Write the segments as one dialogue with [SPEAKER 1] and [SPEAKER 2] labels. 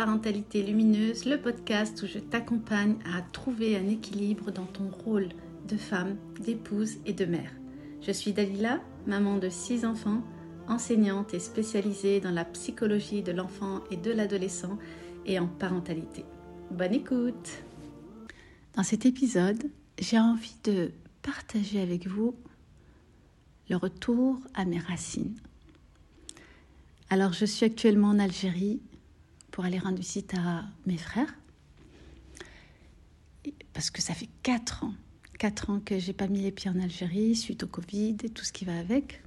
[SPEAKER 1] Parentalité Lumineuse, le podcast où je t'accompagne à trouver un équilibre dans ton rôle de femme, d'épouse et de mère. Je suis Dalila, maman de six enfants, enseignante et spécialisée dans la psychologie de l'enfant et de l'adolescent et en parentalité. Bonne écoute Dans cet épisode, j'ai envie de partager avec vous le retour à mes racines. Alors, je suis actuellement en Algérie pour aller rendre visite à mes frères. Parce que ça fait quatre ans, quatre ans que j'ai pas mis les pieds en Algérie suite au Covid et tout ce qui va avec.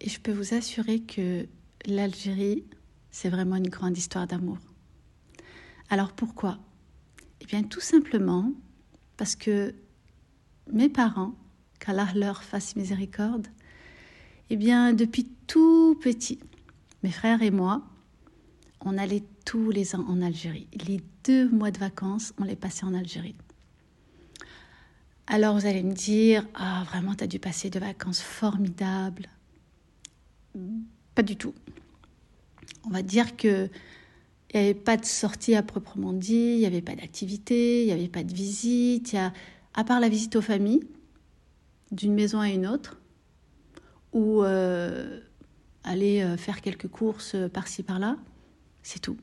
[SPEAKER 1] Et je peux vous assurer que l'Algérie, c'est vraiment une grande histoire d'amour. Alors pourquoi? Eh bien tout simplement parce que mes parents, qu'Allah leur fasse miséricorde, eh bien depuis tout petit, mes frères et moi, on allait tous les ans en Algérie. Les deux mois de vacances, on les passait en Algérie. Alors vous allez me dire, ah vraiment, tu as dû passer de vacances formidables. Pas du tout. On va dire que il n'y avait pas de sortie à proprement dit, il n'y avait pas d'activité, il n'y avait pas de visite. à part la visite aux familles, d'une maison à une autre, ou euh, aller euh, faire quelques courses euh, par-ci par-là, c'est tout.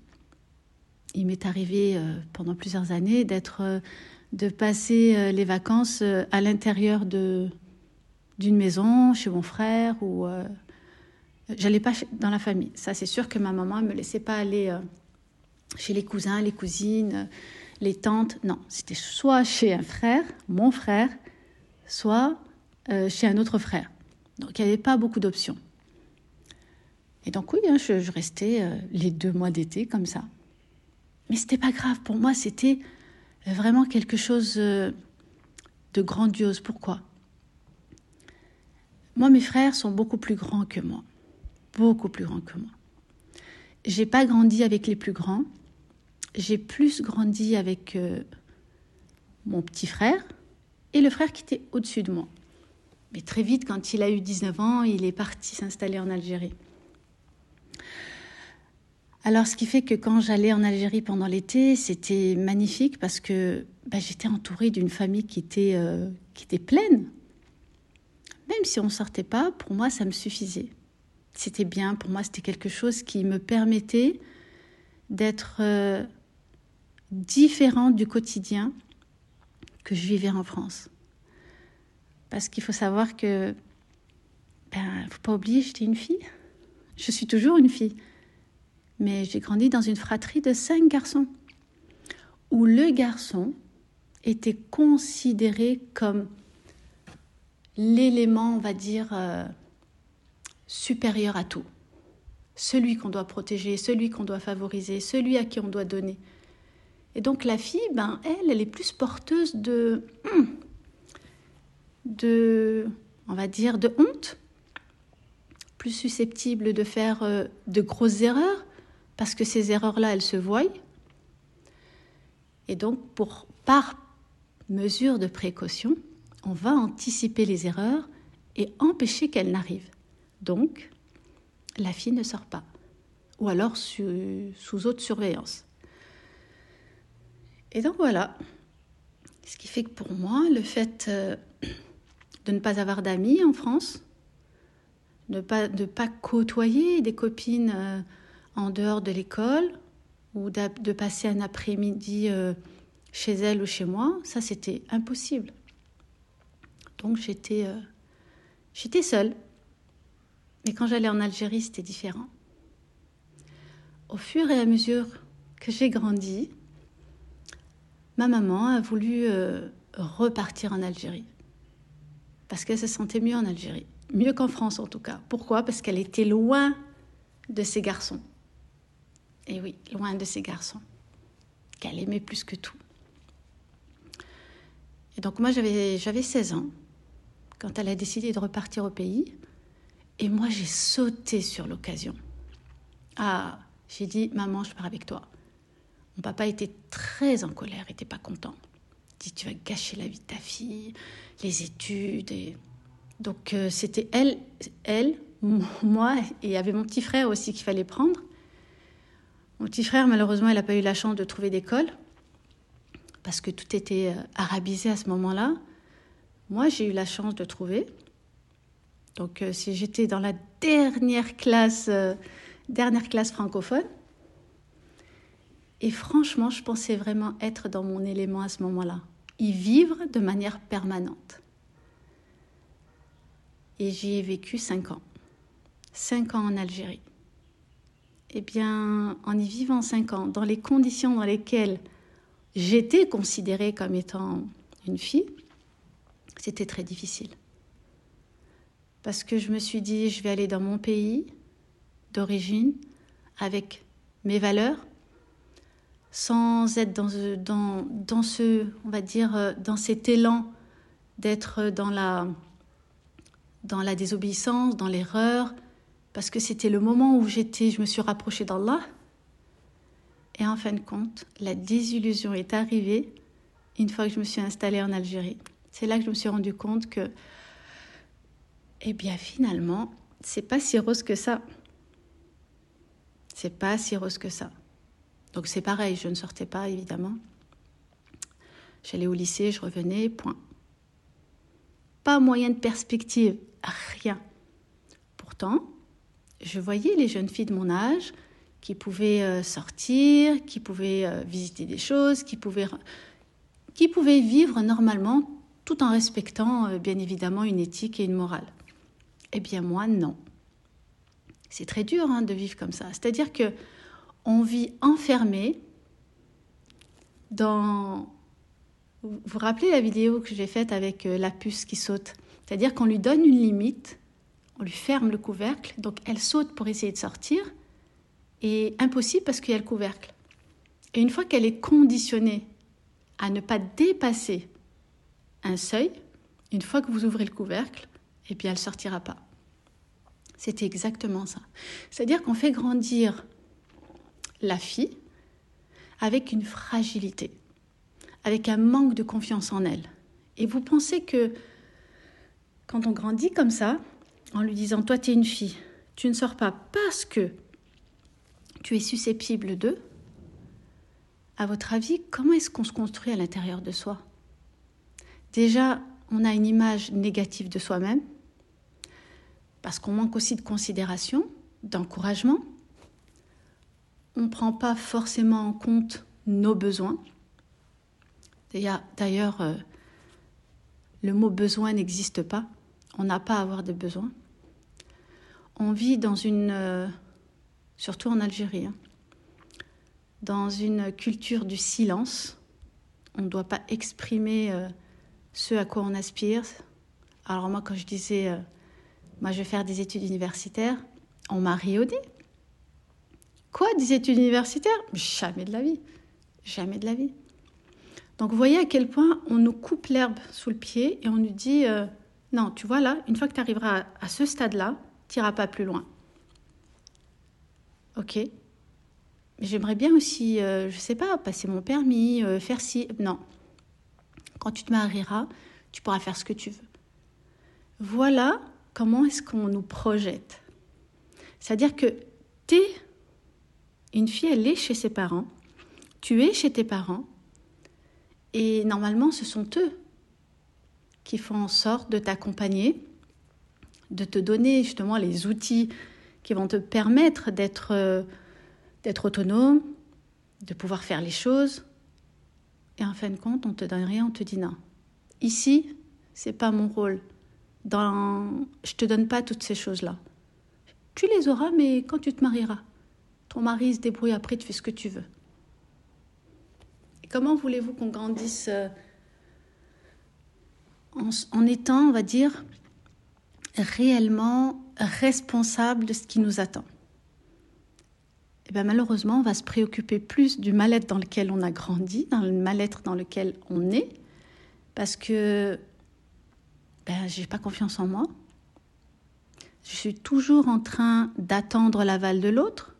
[SPEAKER 1] Il m'est arrivé euh, pendant plusieurs années d'être, euh, de passer euh, les vacances à l'intérieur de d'une maison, chez mon frère ou j'allais pas dans la famille. Ça, c'est sûr que ma maman me laissait pas aller chez les cousins, les cousines, les tantes. Non, c'était soit chez un frère, mon frère, soit chez un autre frère. Donc il n'y avait pas beaucoup d'options. Et donc oui, hein, je, restais euh, les deux mois d'été comme ça. Mais c'était pas grave. Pour moi, c'était vraiment quelque chose euh, de grandiose. Pourquoi? Moi, mes frères sont beaucoup plus grands que moi. Beaucoup plus grands que moi. J'ai pas grandi avec les plus grands. J'ai plus grandi avec euh, mon petit frère et le frère qui était au-dessus de moi. Mais très vite, quand il a eu 19 ans, il est parti s'installer en Algérie. Alors, ce qui fait que quand j'allais en Algérie pendant l'été, c'était magnifique parce que bah, j'étais entourée d'une famille qui était, euh, qui était pleine. Même si on ne sortait pas, pour moi, ça me suffisait. C'était bien, pour moi, c'était quelque chose qui me permettait d'être euh, différente du quotidien que je vivais en France. Parce qu'il faut savoir que, ben, faut pas oublier, j'étais une fille. Je suis toujours une fille mais j'ai grandi dans une fratrie de cinq garçons, où le garçon était considéré comme l'élément, on va dire, euh, supérieur à tout. Celui qu'on doit protéger, celui qu'on doit favoriser, celui à qui on doit donner. Et donc la fille, ben, elle, elle est plus porteuse de, de, on va dire, de honte, plus susceptible de faire euh, de grosses erreurs, parce que ces erreurs-là, elles se voient. Et donc, pour, par mesure de précaution, on va anticiper les erreurs et empêcher qu'elles n'arrivent. Donc, la fille ne sort pas, ou alors sous, sous haute surveillance. Et donc voilà, ce qui fait que pour moi, le fait euh, de ne pas avoir d'amis en France, de ne pas, de pas côtoyer des copines euh, en dehors de l'école ou de passer un après-midi euh, chez elle ou chez moi, ça c'était impossible. Donc j'étais euh, j'étais seule. Mais quand j'allais en Algérie, c'était différent. Au fur et à mesure que j'ai grandi, ma maman a voulu euh, repartir en Algérie. Parce qu'elle se sentait mieux en Algérie. Mieux qu'en France en tout cas. Pourquoi? Parce qu'elle était loin de ses garçons. Et oui, loin de ses garçons, qu'elle aimait plus que tout. Et donc moi, j'avais 16 ans quand elle a décidé de repartir au pays. Et moi, j'ai sauté sur l'occasion. Ah, j'ai dit, maman, je pars avec toi. Mon papa était très en colère, était pas content. Il dit, tu vas gâcher la vie de ta fille, les études. Et... Donc euh, c'était elle, elle, moi, et il y avait mon petit frère aussi qu'il fallait prendre. Mon petit frère, malheureusement, il n'a pas eu la chance de trouver d'école parce que tout était euh, arabisé à ce moment-là. Moi, j'ai eu la chance de trouver. Donc, euh, si j'étais dans la dernière classe, euh, dernière classe francophone, et franchement, je pensais vraiment être dans mon élément à ce moment-là, y vivre de manière permanente. Et j'y ai vécu cinq ans. Cinq ans en Algérie. Eh bien, en y vivant cinq ans, dans les conditions dans lesquelles j'étais considérée comme étant une fille, c'était très difficile. Parce que je me suis dit, je vais aller dans mon pays d'origine avec mes valeurs, sans être dans, dans, dans ce, on va dire, dans cet élan d'être dans la, dans la désobéissance, dans l'erreur, parce que c'était le moment où j'étais, je me suis rapprochée d'Allah. Et en fin de compte, la désillusion est arrivée une fois que je me suis installée en Algérie. C'est là que je me suis rendu compte que, eh bien, finalement, c'est pas si rose que ça. C'est pas si rose que ça. Donc c'est pareil, je ne sortais pas évidemment. J'allais au lycée, je revenais, point. Pas moyen de perspective, rien. Pourtant, je voyais les jeunes filles de mon âge qui pouvaient euh, sortir, qui pouvaient euh, visiter des choses, qui pouvaient, qui pouvaient vivre normalement tout en respectant euh, bien évidemment une éthique et une morale. Eh bien moi, non. C'est très dur hein, de vivre comme ça. C'est-à-dire que on vit enfermé dans... Vous vous rappelez la vidéo que j'ai faite avec la puce qui saute? C'est-à-dire qu'on lui donne une limite, on lui ferme le couvercle, donc elle saute pour essayer de sortir, et impossible parce qu'il y a le couvercle. Et une fois qu'elle est conditionnée à ne pas dépasser un seuil, une fois que vous ouvrez le couvercle, eh bien elle ne sortira pas. C'était exactement ça. C'est-à-dire qu'on fait grandir la fille avec une fragilité, avec un manque de confiance en elle. Et vous pensez que quand on grandit comme ça, en lui disant toi tu es une fille, tu ne sors pas parce que tu es susceptible de, à votre avis, comment est-ce qu'on se construit à l'intérieur de soi? Déjà, on a une image négative de soi-même, parce qu'on manque aussi de considération, d'encouragement, on ne prend pas forcément en compte nos besoins. D'ailleurs, euh, le mot besoin n'existe pas. On n'a pas à avoir de besoins. On vit dans une, euh, surtout en Algérie, hein, dans une culture du silence. On ne doit pas exprimer euh, ce à quoi on aspire. Alors moi, quand je disais, moi je vais faire des études universitaires, on m'a riodé. Quoi, des études universitaires? Jamais de la vie. Jamais de la vie. Donc vous voyez à quel point on nous coupe l'herbe sous le pied et on nous dit euh, non, tu vois là, une fois que tu arriveras à, ce stade-là, tu n'iras pas plus loin. Ok. Mais j'aimerais bien aussi, euh, je ne sais pas, passer mon permis, euh, faire ci. Non. Quand tu te marieras, tu pourras faire ce que tu veux. Voilà comment est-ce qu'on nous projette. C'est-à-dire que tu es une fille, elle est chez ses parents, tu es chez tes parents, et normalement, ce sont eux qui font en sorte de t'accompagner, de te donner justement les outils qui vont te permettre d'être euh, autonome, de pouvoir faire les choses. Et en fin de compte, on te donne rien, on te dit non. Ici, c'est pas mon rôle. Dans, je te donne pas toutes ces choses-là. Tu les auras, mais quand tu te marieras. Ton mari se débrouille après, tu fais ce que tu veux. Et comment voulez-vous qu'on grandisse euh, en, étant, on va dire, réellement responsable de ce qui nous attend eh bien malheureusement, on va se préoccuper plus du mal-être dans lequel on a grandi, dans le mal-être dans lequel on est, parce que ben, j'ai pas confiance en moi. Je suis toujours en train d'attendre l'aval de l'autre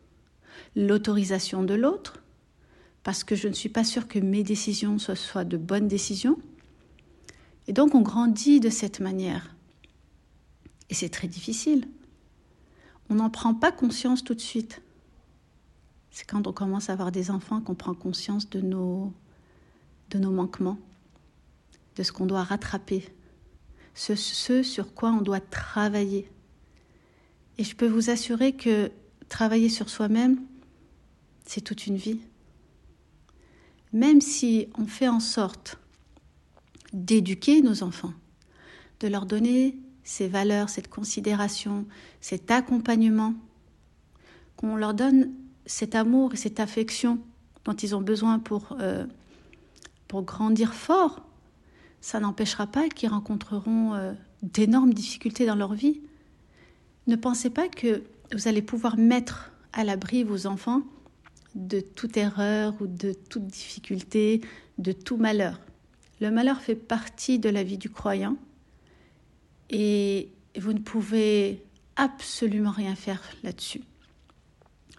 [SPEAKER 1] l'autorisation de l'autre, parce que je ne suis pas sûre que mes décisions soient, de bonnes décisions. Et donc on grandit de cette manière. Et c'est très difficile. On n'en prend pas conscience tout de suite. c'est quand on commence à avoir des enfants qu'on prend conscience de nos, de nos manquements, de ce qu'on doit rattraper, ce, ce sur quoi on doit travailler. Et je peux vous assurer que travailler sur soi-même, c'est toute une vie. Même si on fait en sorte d'éduquer nos enfants, de leur donner ces valeurs, cette considération, cet accompagnement, qu'on leur donne cet amour et cette affection dont ils ont besoin pour, euh, pour grandir fort, ça n'empêchera pas qu'ils rencontreront euh, d'énormes difficultés dans leur vie. Ne pensez pas que vous allez pouvoir mettre à l'abri vos enfants de toute erreur ou de toute difficulté, de tout malheur. Le malheur fait partie de la vie du croyant et vous ne pouvez absolument rien faire là-dessus.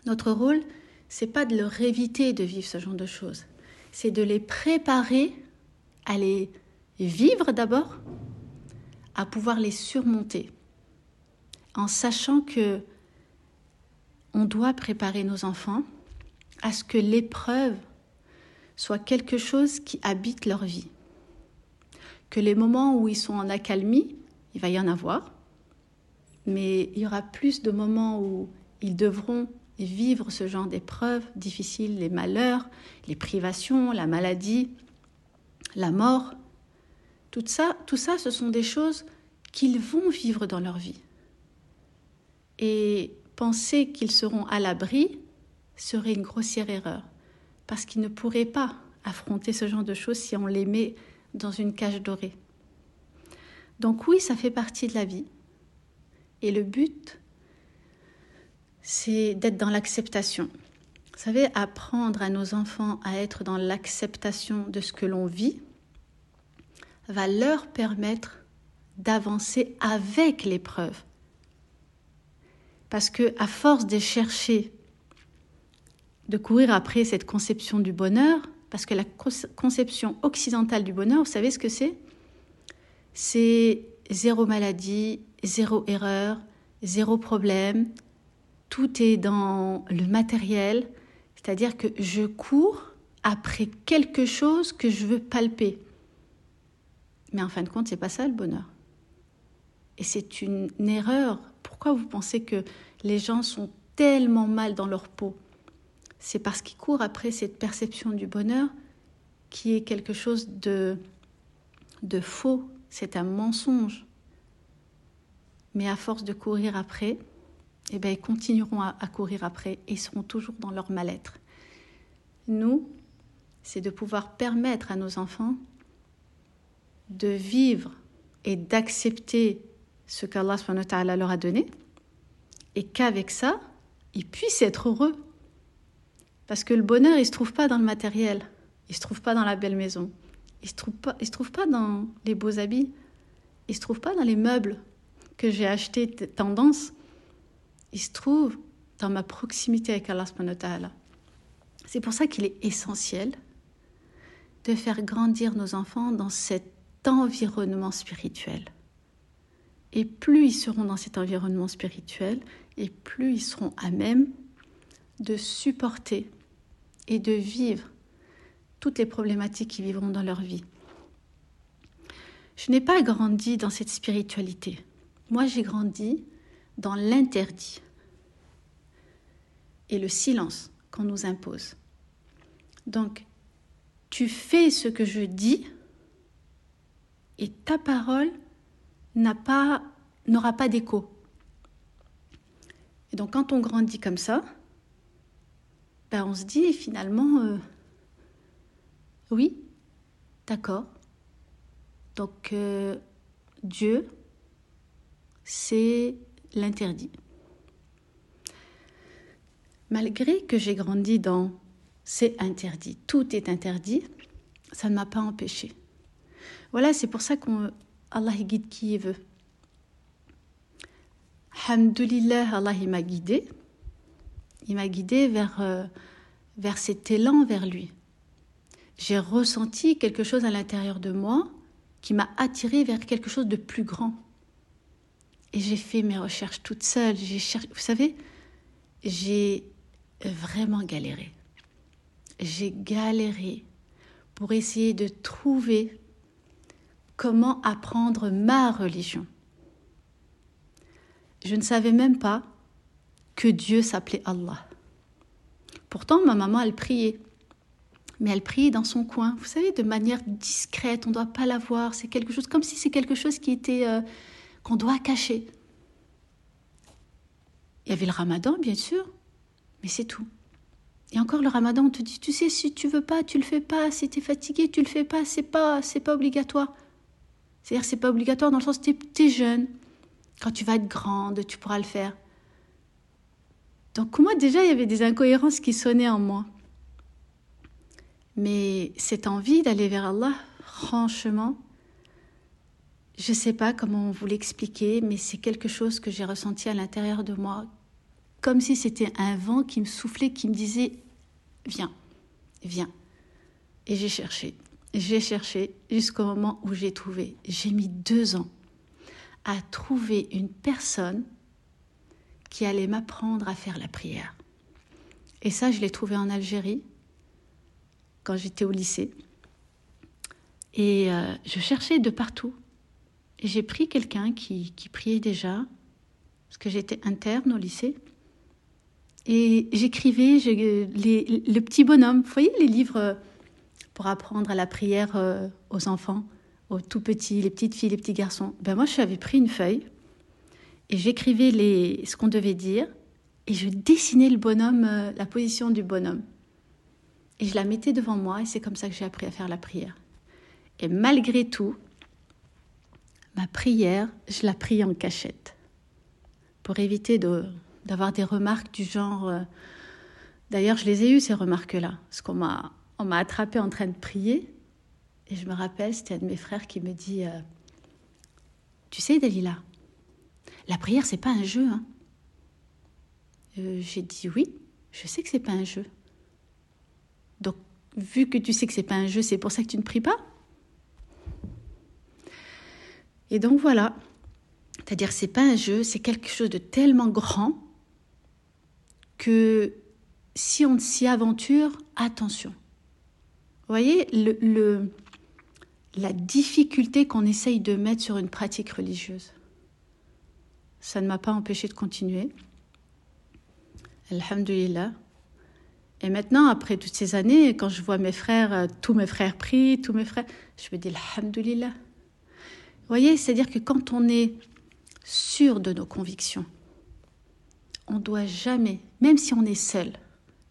[SPEAKER 1] Notre rôle, c'est pas de leur éviter de vivre ce genre de choses, c'est de les préparer à les vivre d'abord, à pouvoir les surmonter, en sachant que on doit préparer nos enfants à ce que l'épreuve soit quelque chose qui habite leur vie. Que les moments où ils sont en accalmie, il va y en avoir, mais il y aura plus de moments où ils devront vivre ce genre d'épreuves difficiles, les malheurs, les privations, la maladie, la mort. Tout ça, tout ça, ce sont des choses qu'ils vont vivre dans leur vie. Et penser qu'ils seront à l'abri serait une grossière erreur, parce qu'ils ne pourraient pas affronter ce genre de choses si on les met dans une cage dorée. Donc oui, ça fait partie de la vie. Et le but, c'est d'être dans l'acceptation. Vous savez, apprendre à nos enfants à être dans l'acceptation de ce que l'on vit va leur permettre d'avancer avec l'épreuve. Parce que à force de chercher, de courir après cette conception du bonheur, parce que la conception occidentale du bonheur, vous savez ce que c'est? C'est zéro maladie, zéro erreur, zéro problème, tout est dans le matériel, c'est-à-dire que je cours après quelque chose que je veux palper. Mais en fin de compte, c'est pas ça le bonheur. Et c'est une erreur. Pourquoi vous pensez que les gens sont tellement mal dans leur peau? C'est parce qu'ils courent après cette perception du bonheur qui est quelque chose de, de faux, c'est un mensonge. Mais à force de courir après, eh bien, ils continueront à, courir après et seront toujours dans leur mal-être. Nous, c'est de pouvoir permettre à nos enfants de vivre et d'accepter ce qu'Allah leur a donné et qu'avec ça, ils puissent être heureux. Parce que le bonheur, il se trouve pas dans le matériel, il se trouve pas dans la belle maison, il se, trouve pas, il se trouve pas dans les beaux habits, il se trouve pas dans les meubles que j'ai achetés tendance, il se trouve dans ma proximité avec Allah C'est pour ça qu'il est essentiel de faire grandir nos enfants dans cet environnement spirituel. Et plus ils seront dans cet environnement spirituel, et plus ils seront à même de supporter et de vivre toutes les problématiques qu'ils vivront dans leur vie. Je n'ai pas grandi dans cette spiritualité. Moi, j'ai grandi dans l'interdit et le silence qu'on nous impose. Donc, tu fais ce que je dis et ta parole n'a pas n'aura pas d'écho. Et donc quand on grandit comme ça, ben on se dit finalement euh, oui, d'accord. Donc euh, Dieu, c'est l'interdit. Malgré que j'ai grandi dans c'est interdit, tout est interdit, ça ne m'a pas empêché. Voilà, c'est pour ça qu'Allah guide qui il veut. Hamdulillah, Allah m'a guidé. Il m'a guidé vers, euh, vers cet élan vers lui. J'ai ressenti quelque chose à l'intérieur de moi qui m'a attiré vers quelque chose de plus grand. Et j'ai fait mes recherches toute seule. J'ai vous savez, j'ai vraiment galéré. J'ai galéré pour essayer de trouver comment apprendre ma religion. Je ne savais même pas que Dieu s'appelait Allah. Pourtant, ma maman, elle priait. Mais elle priait dans son coin, vous savez, de manière discrète, on ne doit pas la voir, c'est quelque chose comme si c'est quelque chose qui était euh, qu'on doit cacher. Il y avait le ramadan, bien sûr, mais c'est tout. Et encore le ramadan, on te dit, tu sais, si tu veux pas, tu le fais pas. Si tu es fatigué, tu le fais pas. C'est pas, c'est pas obligatoire. C'est-à-dire, c'est pas obligatoire dans le sens, tu es, jeune. Quand tu vas être grande, tu pourras le faire. Donc moi déjà, il y avait des incohérences qui sonnaient en moi. Mais cette envie d'aller vers Allah, franchement, je ne sais pas comment vous l'expliquer, mais c'est quelque chose que j'ai ressenti à l'intérieur de moi, comme si c'était un vent qui me soufflait, qui me disait Viens, viens. Et j'ai cherché, j'ai cherché jusqu'au moment où j'ai trouvé. J'ai mis deux ans à trouver une personne qui allait m'apprendre à faire la prière. Et ça, je l'ai trouvé en Algérie, quand j'étais au lycée. Et euh, je cherchais de partout. Et j'ai pris quelqu'un qui, qui priait déjà, parce que j'étais interne au lycée. Et j'écrivais le petit bonhomme. Vous voyez les livres euh, pour apprendre à la prière euh, aux enfants, aux tout petits, les petites filles, les petits garçons. Ben moi, j'avais pris une feuille et j'écrivais les, ce qu'on devait dire et je dessinais le bonhomme, euh, la position du bonhomme. Et je la mettais devant moi et c'est comme ça que j'ai appris à faire la prière. Et malgré tout, ma prière, je la prie en cachette pour éviter d'avoir des remarques du genre. Euh, d'ailleurs, je les ai eues ces remarques-là, parce qu'on m'a on m'a attrapé en train de prier et je me rappelle, c'était un de mes frères qui me dit, euh, tu sais, Dalila, la prière, c'est pas un jeu. Hein. Euh, j'ai dit oui, je sais que c'est pas un jeu. Donc, vu que tu sais que c'est pas un jeu, c'est pour ça que tu ne pries pas. Et donc voilà, c'est-à-dire c'est pas un jeu, c'est quelque chose de tellement grand que si on s'y aventure, attention. Vous voyez le, la difficulté qu'on essaye de mettre sur une pratique religieuse ça ne m'a pas empêché de continuer. Alhamdulillah. Et maintenant, après toutes ces années, quand je vois mes frères, euh, tous mes frères prient, tous mes frères, je me dis Alhamdulillah. Vous voyez, c'est-à-dire que quand on est sûr de nos convictions, on doit jamais, même si on est seul,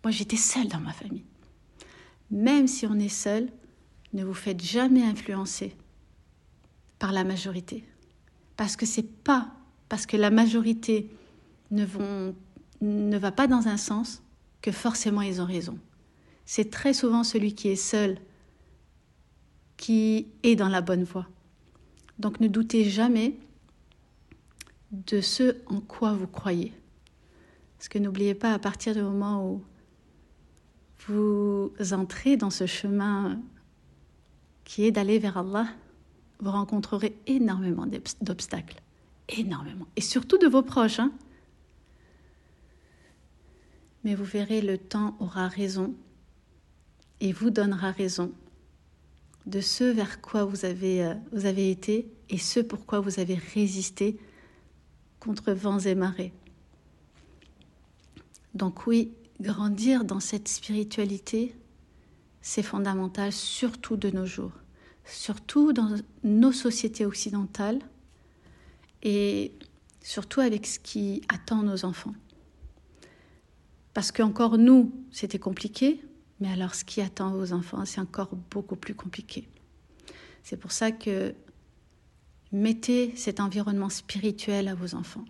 [SPEAKER 1] moi j'étais seule dans ma famille, même si on est seul, ne vous faites jamais influencer par la majorité. Parce que c'est pas parce que la majorité ne, vont, ne va pas dans un sens, que forcément ils ont raison. C'est très souvent celui qui est seul qui est dans la bonne voie. Donc ne doutez jamais de ce en quoi vous croyez. Parce que n'oubliez pas, à partir du moment où vous entrez dans ce chemin qui est d'aller vers Allah, vous rencontrerez énormément d'obstacles énormément. Et surtout de vos proches. Hein. Mais vous verrez, le temps aura raison et vous donnera raison de ce vers quoi vous avez, euh, vous avez été et ce pourquoi vous avez résisté contre vents et marées. Donc oui, grandir dans cette spiritualité, c'est fondamental, surtout de nos jours, surtout dans nos sociétés occidentales et surtout avec ce qui attend nos enfants. Parce qu'encore nous, c'était compliqué, mais alors ce qui attend vos enfants, c'est encore beaucoup plus compliqué. C'est pour ça que mettez cet environnement spirituel à vos enfants.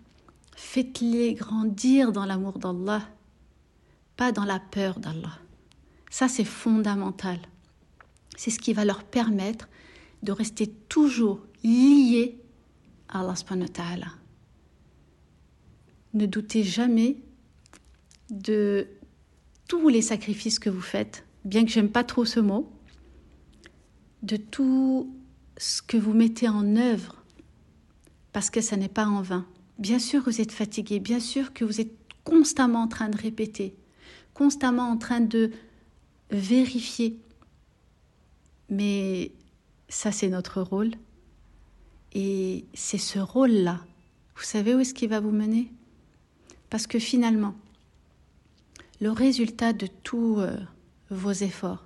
[SPEAKER 1] Faites-les grandir dans l'amour d'Allah, pas dans la peur d'Allah. Ça, c'est fondamental. C'est ce qui va leur permettre de rester toujours liés Allah subhanahu wa Ne doutez jamais de tous les sacrifices que vous faites, bien que j'aime pas trop ce mot, de tout ce que vous mettez en œuvre, parce que ça n'est pas en vain. Bien sûr que vous êtes fatigué, bien sûr que vous êtes constamment en train de répéter, constamment en train de vérifier. Mais ça, c'est notre rôle. Et c'est ce rôle-là. Vous savez où est-ce qu'il va vous mener? Parce que finalement, le résultat de tous euh, vos efforts,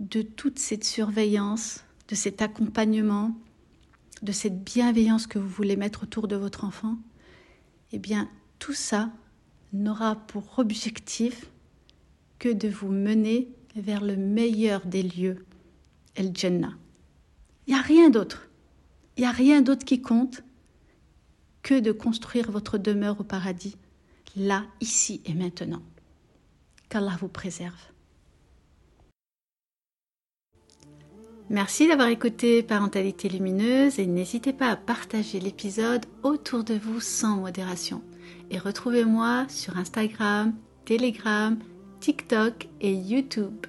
[SPEAKER 1] de toute cette surveillance, de cet accompagnement, de cette bienveillance que vous voulez mettre autour de votre enfant, eh bien, tout ça n'aura pour objectif que de vous mener vers le meilleur des lieux, El Jannah. Il n'y a rien d'autre. Il n'y a rien d'autre qui compte que de construire votre demeure au paradis, là, ici et maintenant. Qu'Allah vous préserve. Merci d'avoir écouté Parentalité Lumineuse et n'hésitez pas à partager l'épisode autour de vous sans modération. Et retrouvez-moi sur Instagram, Telegram, TikTok et YouTube.